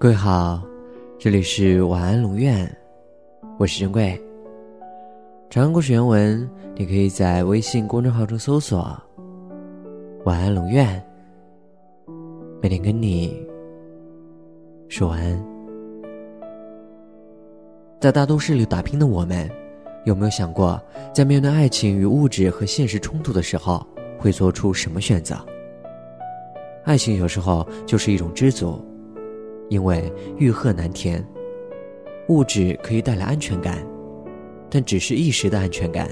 各位好，这里是晚安龙院，我是珍贵。长安故事原文，你可以在微信公众号中搜索“晚安龙院”，每天跟你说晚安。在大都市里打拼的我们，有没有想过，在面对爱情与物质和现实冲突的时候，会做出什么选择？爱情有时候就是一种知足。因为欲壑难填，物质可以带来安全感，但只是一时的安全感。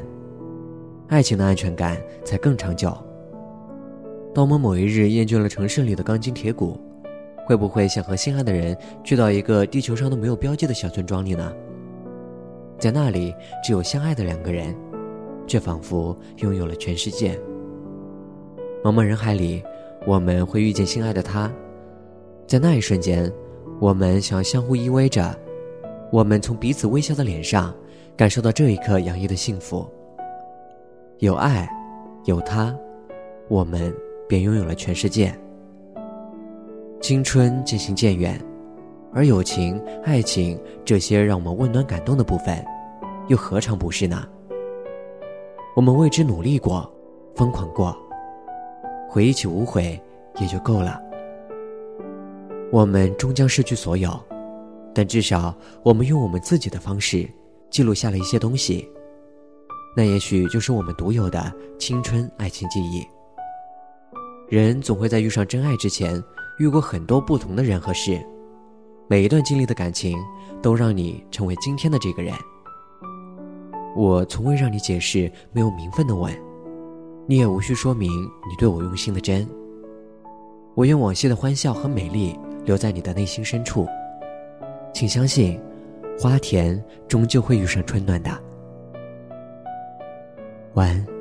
爱情的安全感才更长久。当我们某一日厌倦了城市里的钢筋铁骨，会不会想和心爱的人去到一个地球上都没有标记的小村庄里呢？在那里，只有相爱的两个人，却仿佛拥有了全世界。茫茫人海里，我们会遇见心爱的他，在那一瞬间。我们想要相互依偎着，我们从彼此微笑的脸上感受到这一刻洋溢的幸福。有爱，有他，我们便拥有了全世界。青春渐行渐远，而友情、爱情这些让我们温暖感动的部分，又何尝不是呢？我们为之努力过，疯狂过，回忆起无悔也就够了。我们终将失去所有，但至少我们用我们自己的方式记录下了一些东西，那也许就是我们独有的青春爱情记忆。人总会在遇上真爱之前，遇过很多不同的人和事，每一段经历的感情都让你成为今天的这个人。我从未让你解释没有名分的吻，你也无需说明你对我用心的真。我愿往昔的欢笑和美丽。留在你的内心深处，请相信，花田终究会遇上春暖的。晚安。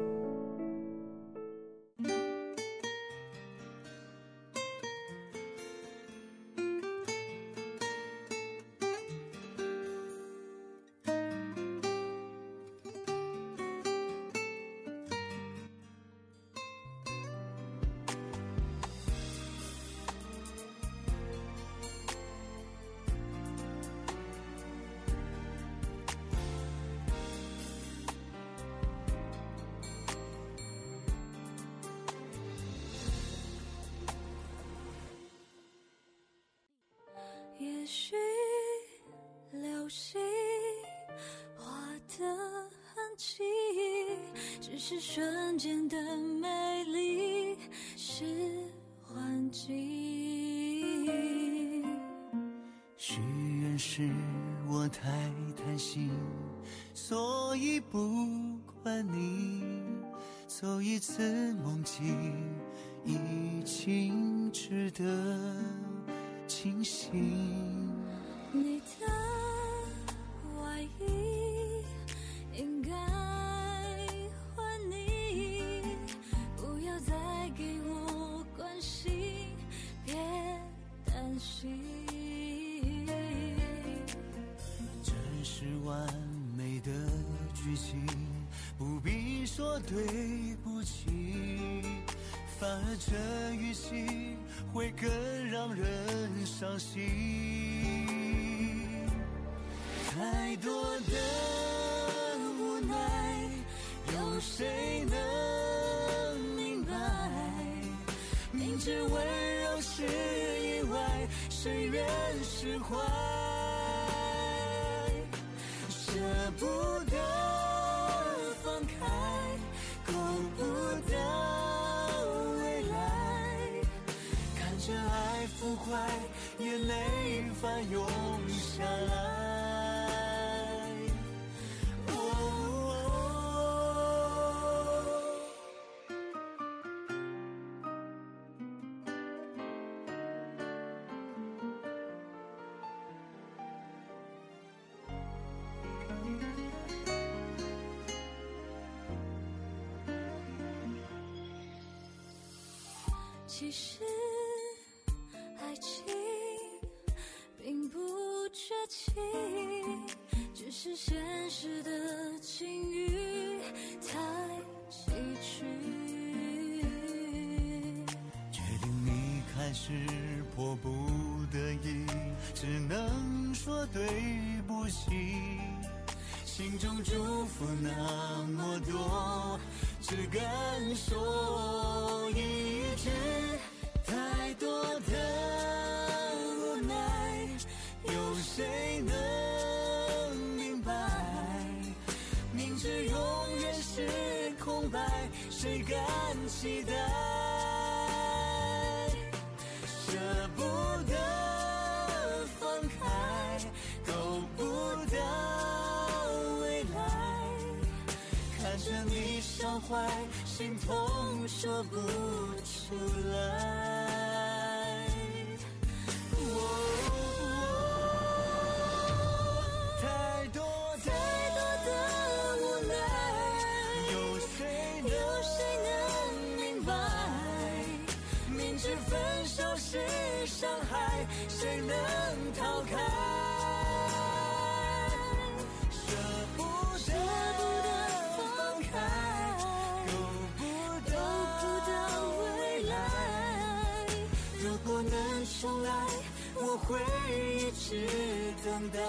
许流星划的痕迹，只是瞬间的美丽是幻境。许愿是我太贪心，所以不管你走一次梦境，已经值得。清醒。你的外衣应该还你，不要再给我关心，别担心。这是完美的剧情，不必说对不起，反而这语气会更让人。伤心，太多的无奈，有谁能明白？明知温柔是意外，谁愿释怀？舍不眼泪翻涌下来。其实。是迫不得已，只能说对不起。心中祝福那么多，只敢说一句。太多的无奈，有谁能明白？明知永远是空白，谁敢期待？舍不得放开，够不到未来。看着你伤怀，心痛说不出来。谁能逃开？舍不舍不得放开，够不够不到未来。如果能重来，我会一直等待。